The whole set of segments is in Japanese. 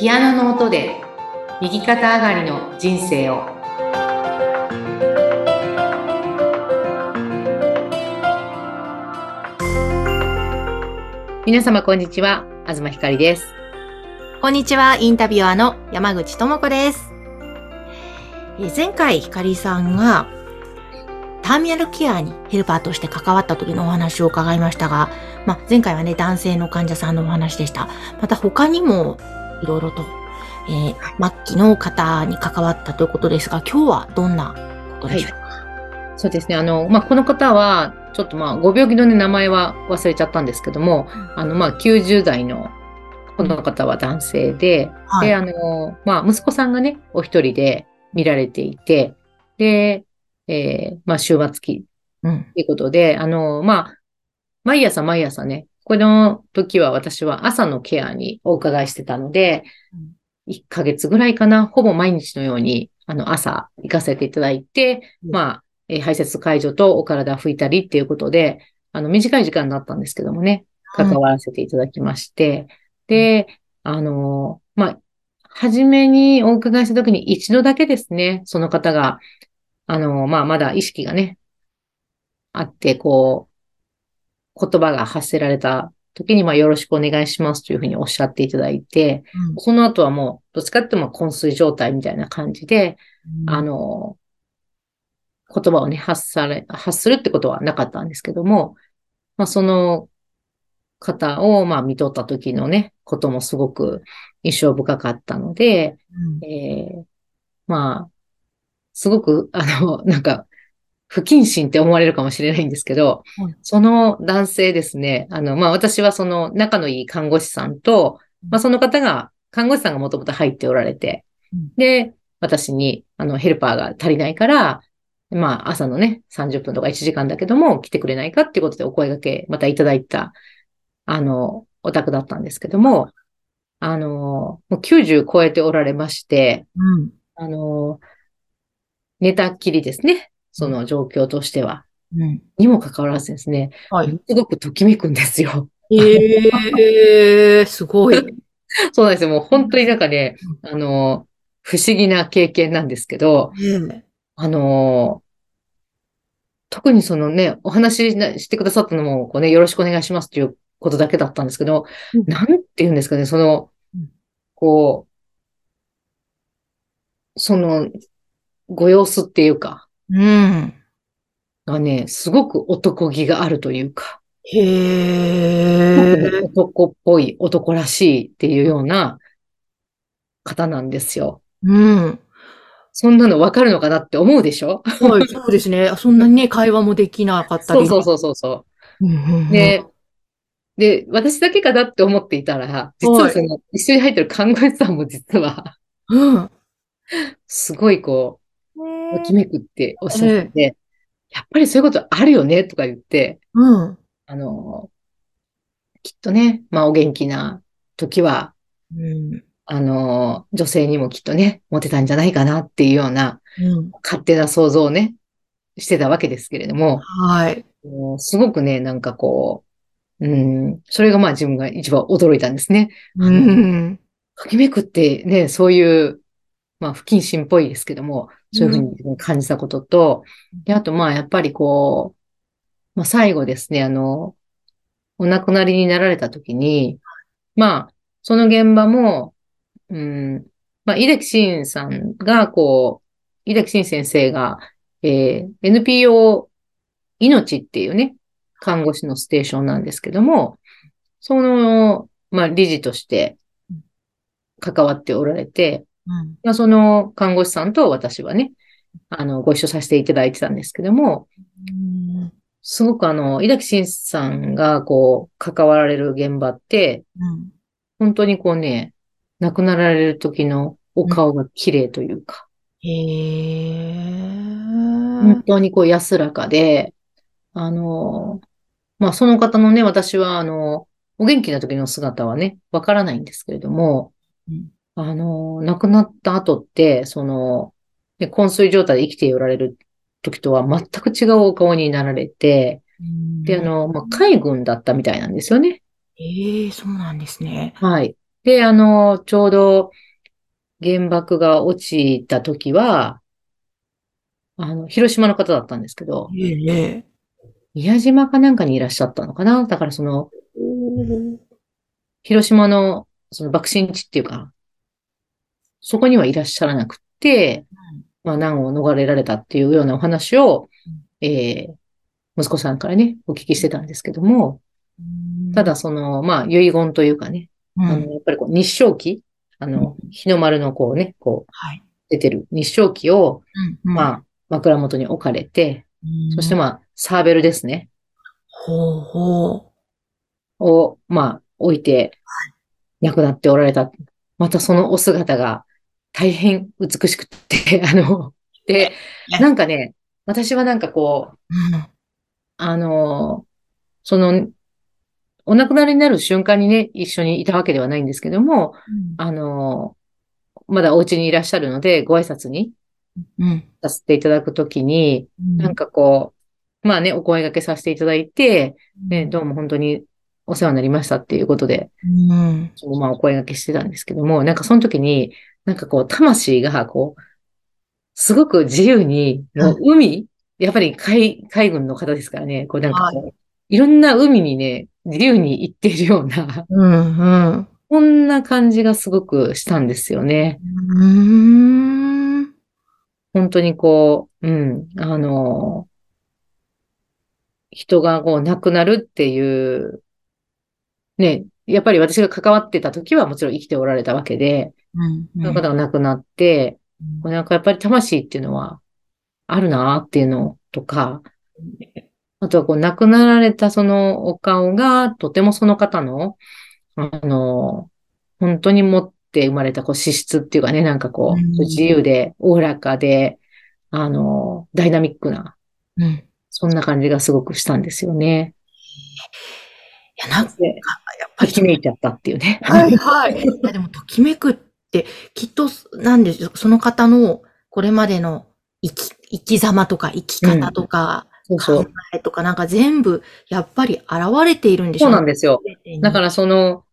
ピアノの音で右肩上がりの人生を皆様こんにちは東ひかりですこんにちは、インタビュアーの山口智子です。え前回、ひかりさんが、ターミナルケアにヘルパーとして関わった時のお話を伺いましたが、まあ、前回はね、男性の患者さんのお話でした。また他にも、いろいろと、えー末期の方に関わったということですが、今日はどんなことでしょうか、そうですね。あの、まあ、この方はちょっとまあご病気の、ね、名前は忘れちゃったんですけどもあのまあ90代のこの方は男性で、はい。で、あの、まあ、息子さんがね、お一人で見られていて、で、えーまあ、終末期うん。ということで、あの、まあ、毎朝毎朝ね、この時は私は朝のケアにお伺いしてたのでうん、1ヶ月ぐらいかな、ほぼ毎日のように、あの、朝行かせていただいて、うん。まあ、えー排泄介助とお体拭いたりっていうことで、あの、短い時間だったんですけどもね、関わらせていただきまして、で、あの、まあ、初めにお伺いした時に一度だけですね、その方が、あの、まあ、まだ意識がね、あって、こう、言葉が発せられた時に、まあ、よろしくお願いしますというふうにおっしゃっていただいて、その後はもう、どっちかっていうと、まあ昏睡状態みたいな感じで、うん。あ、の、言葉をね、発され、発するってことはなかったんですけども、まあ、その方を、まあ、見とった時のね、こともすごく印象深かったので、うん。えーまあ、すごく、あの、なんか、不謹慎って思われるかもしれないんですけど、はいその男性ですね、あの、まあ、私はその仲のいい看護師さんと、まあ、その方が、看護師さんがもともと入っておられてうん、で、私に、あの、ヘルパーが足りないから、まあ、朝のね、30分とか1時間だけども、来てくれないかっていうことでお声掛け、またいただいた、あの、お宅だったんですけども、あの、もう90超えておられまして、うん。あの、寝たっきりですね。その状況としては。うん。にもかかわらずですね、はい。すごくときめくんですよ。えー、すごい。そうなんですよ。もう本当になんかね、あの、不思議な経験なんですけど、えあの、特にそのね、お話しなしてくださったのも、こうね、よろしくお願いしますっていうことだけだったんですけど、うんなんて言うんですかね、そのうん、こう、その、ご様子っていうか、うん。がね、すごく男気があるというか、へー。男っぽい、男らしいっていうような方なんですよ。うん。そんなのわかるのかなって思うでしょ？はい、そうですね。そんなにね、会話もできなかったり。そうそうそうそうそう。うんうんうん。で、で、私だけかなって思っていたら、実はその、一緒に入ってる看護師さんも実は、うん。すごいこう、ときめくっておっしゃってて、やっぱりそういうことあるよね、とか言って、うん。あの、きっとね、まあお元気な時は、うん。あの、女性にもきっとね、モテたんじゃないかなっていうようなうん。勝手な想像をね、してたわけですけれども、はい。すごくね、なんかこう、うん、それがまあ自分が一番驚いたんですね。うん。ときめくってね、そういう、まあ不謹慎っぽいですけども、そういうふうに感じたことと、で、あとまあやっぱりこう、まあ最後ですね、あの、お亡くなりになられた時に、まあ、その現場も、うん、まあ、井崎慎さんが、こう、井崎慎先生が、えー NPO 命っていうね、看護師のステーションなんですけども、その、まあ、理事として関わっておられて、うん。まあ、その看護師さんと私はね、あの、ご一緒させていただいてたんですけども、うん。すごくあの、井崎慎さんがこう、関わられる現場って、うん。本当にこうね、亡くなられる時のお顔が綺麗というか、へー。本当にこう安らかで、あの、まあその方のね、私はあの、お元気な時の姿はね、わからないんですけれども、うんあの、亡くなった後って、その、ね昏睡状態で生きておられる時とは全く違うお顔になられて、で、あの、まあ、海軍だったみたいなんですよね。ええそうなんですね。はい。で、あの、ちょうど原爆が落ちた時は、あの、広島の方だったんですけど、えええ宮島かなんかにいらっしゃったのかな？だからその、広島のその爆心地っていうか、そこにはいらっしゃらなくて、まあ難を逃れられたっていうようなお話を、えー息子さんからね、お聞きしてたんですけども、ただその、まあ遺言というかね、うん、あの、やっぱりこう日照旗、あの、日の丸のこうね、こうはい。出てる日照旗を、うん、まあ枕元に置かれて、うん。そしてまあサーベルですね、ほうほを、まあ置いて亡くなっておられた。またそのお姿が大変美しくって、あの、で、なんかね、私はなんかこう、う。うん。あの、その、お亡くなりになる瞬間にね、一緒にいたわけではないんですけども、あの、まだお家にいらっしゃるので、ご挨拶にうん。させていただくときに、なんか、かこう、まあね、お声掛けさせていただいて、ね、どうも本当にお世話になりましたっていうことで、うん。まあお声掛けしてたんですけども、なんかその時に、なんかこう、魂がこう、すごく自由に、もう海、やっぱり海、海軍の方ですからね、こうなんかこう、いろんな海にね、自由に行っているような、うん。うん。こんな感じがすごくしたんですよね。うん。本当にこう、うん、あの、人がこう亡くなるっていう、ね、やっぱり私が関わってた時はもちろん生きておられたわけで、うん。その方が亡くなって、なんかやっぱり魂っていうのはあるなっていうのとか、あとはこう亡くなられたそのお顔がとてもその方の、あの、本当に持って生まれたこう資質っていうかね、なんかこう、うん自由で、おおらかで、あの、ダイナミックな、うん。そんな感じがすごくしたんですよね。いや、なんか、で、やっぱりときめいちゃったっていうね。はいはい。いやでも、ときめくって、きっと、なんでしょう、その方の、これまでの生き、生き様とか生き方とか、うそう。えとか、なんか全部、やっぱり現れているんでしょそうなんですよ。だからら、その、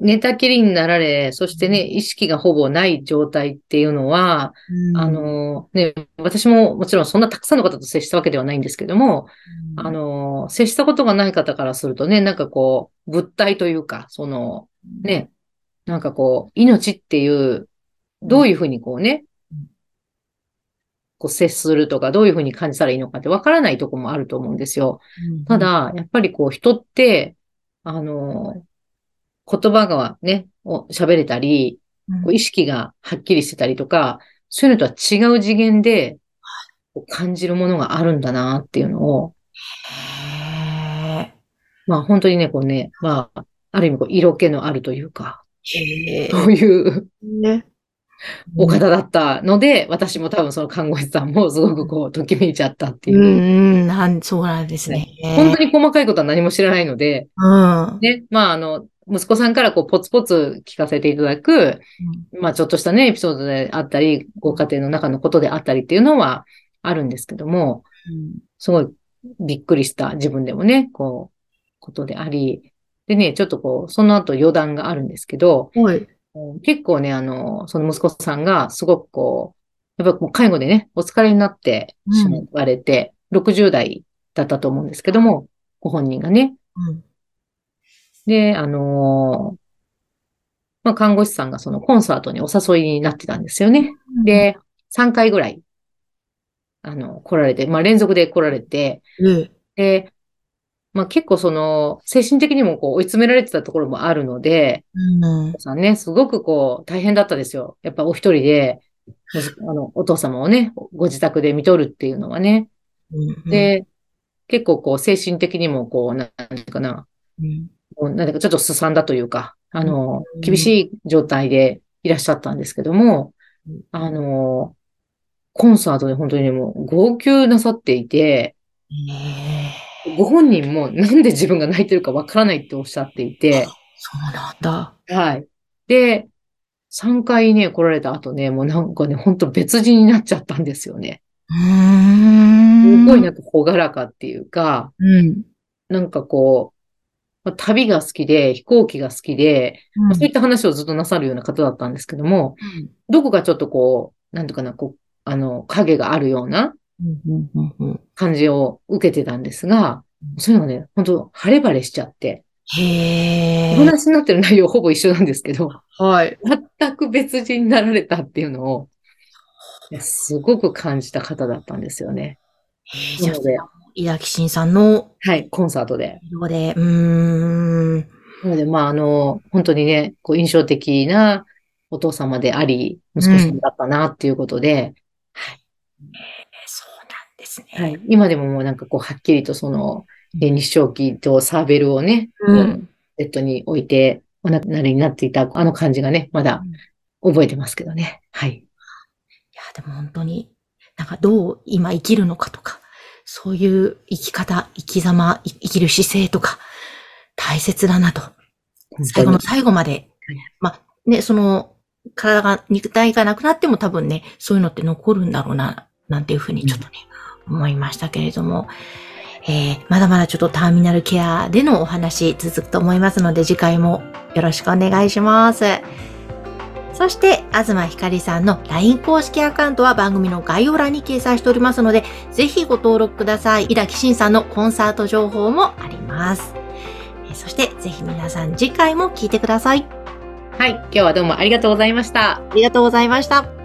寝たきりになられ、そしてね、意識がほぼない状態っていうのは、うん。あ、の、ね、私ももちろんそんなたくさんの方と接したわけではないんですけども、あの、接したことがない方からするとね、なんかこう、物体というか、その、ね、なんかこう、命っていう、どういうふうにこうねうん、こう接するとか、どういうふうに感じたらいいのかってわからないとこもあると思うんですよ。うん、ただ、やっぱりこう人って、あの、言葉がね、を喋れたり、うん、こう意識がはっきりしてたりとか、そういうのとは違う次元で感じるものがあるんだなっていうのを、へまあ本当にね、こうね、まあ、ある意味こう色気のあるというか、そういうーね。お方だったので、私も多分その看護師さんもすごくこう、ときめいちゃったっていうう。ん、うん、なん、そうなんですね。本当に細かいことは何も知らないので、うん。ね、まああの、息子さんからこう、ポツポツ聞かせていただく、まあちょっとしたね、エピソードであったり、ご家庭の中のことであったりっていうのはあるんですけども、すごいびっくりした自分でもね、こう、ことであり、でね、ちょっとこう、その後余談があるんですけど。結構ね、あの、その息子さんがすごくこう、やっぱもう介護でね、お疲れになってしまわれて、60代だったと思うんですけども、ご本人がね。うん。で、あのまあ、看護師さんがそのコンサートにお誘いになってたんですよね。で、3回ぐらい、あの、来られて、まあ、連続で来られて、うん、で、まあ、結構その、精神的にもこう追い詰められてたところもあるので、うん。さんね、すごくこう、大変だったですよ。やっぱお一人で、あの、お父様をね、ご自宅で見とるっていうのはね。うん、で、結構こう、精神的にもこう、なんていうかな、うん、なんだかちょっとすさんだというか、あの、うん厳しい状態でいらっしゃったんですけどもうん、あの、コンサートで本当にねもう号泣なさっていて、ご本人もなんで自分が泣いてるかわからないっておっしゃっていて、そうなんだ。はい。で、3回ね、来られた後ね、もうなんかね、ほんと別人になっちゃったんですよね。うーん。すごいなんか朗らかっていうか、うん。なんかこう、まあ旅が好きで、飛行機が好きで、うんまあそういった話をずっとなさるような方だったんですけども、うんどこかちょっとこう、なんとかな、こう、あの、影があるような感じを受けてたんですが、そういうのがね、本当晴れ晴れしちゃって、へえ。お話になってる内容ほぼ一緒なんですけど、はい。全く別人になられたっていうのを、すごく感じた方だったんですよね。へーじゃあなので、井崎慎さんのはい、コンサートで。色で、うーん。なので、まあ、あの、本当にね、こう印象的なお父様であり、息子さんだったなっていうことで、そうなんですね。はい、今でももうなんかこう、はっきりとその、え日照機とサーベルをね、うんベッドに置いて、お亡くなりになっていた、あの感じがね、まだ覚えてますけどね。はい。いや、でも本当に、なんかどう今生きるのかとか、そういう生き方、生き様、い生きる姿勢とか、大切だなと。最後の最後まで。まあ、ね、その、体が、肉体がなくなっても多分ね、そういうのって残るんだろうな、なんていうふうにちょっとね、思いましたけれども、えー、まだまだちょっとターミナルケアでのお話続くと思いますので、次回もよろしくお願いします。そして、東ひかりさんの LINE 公式アカウントは番組の概要欄に掲載しておりますので、ぜひご登録ください。井田慎さんのコンサート情報もあります。えーそして、ぜひ皆さん次回も聞いてください。はい。今日はどうもありがとうございました。ありがとうございました。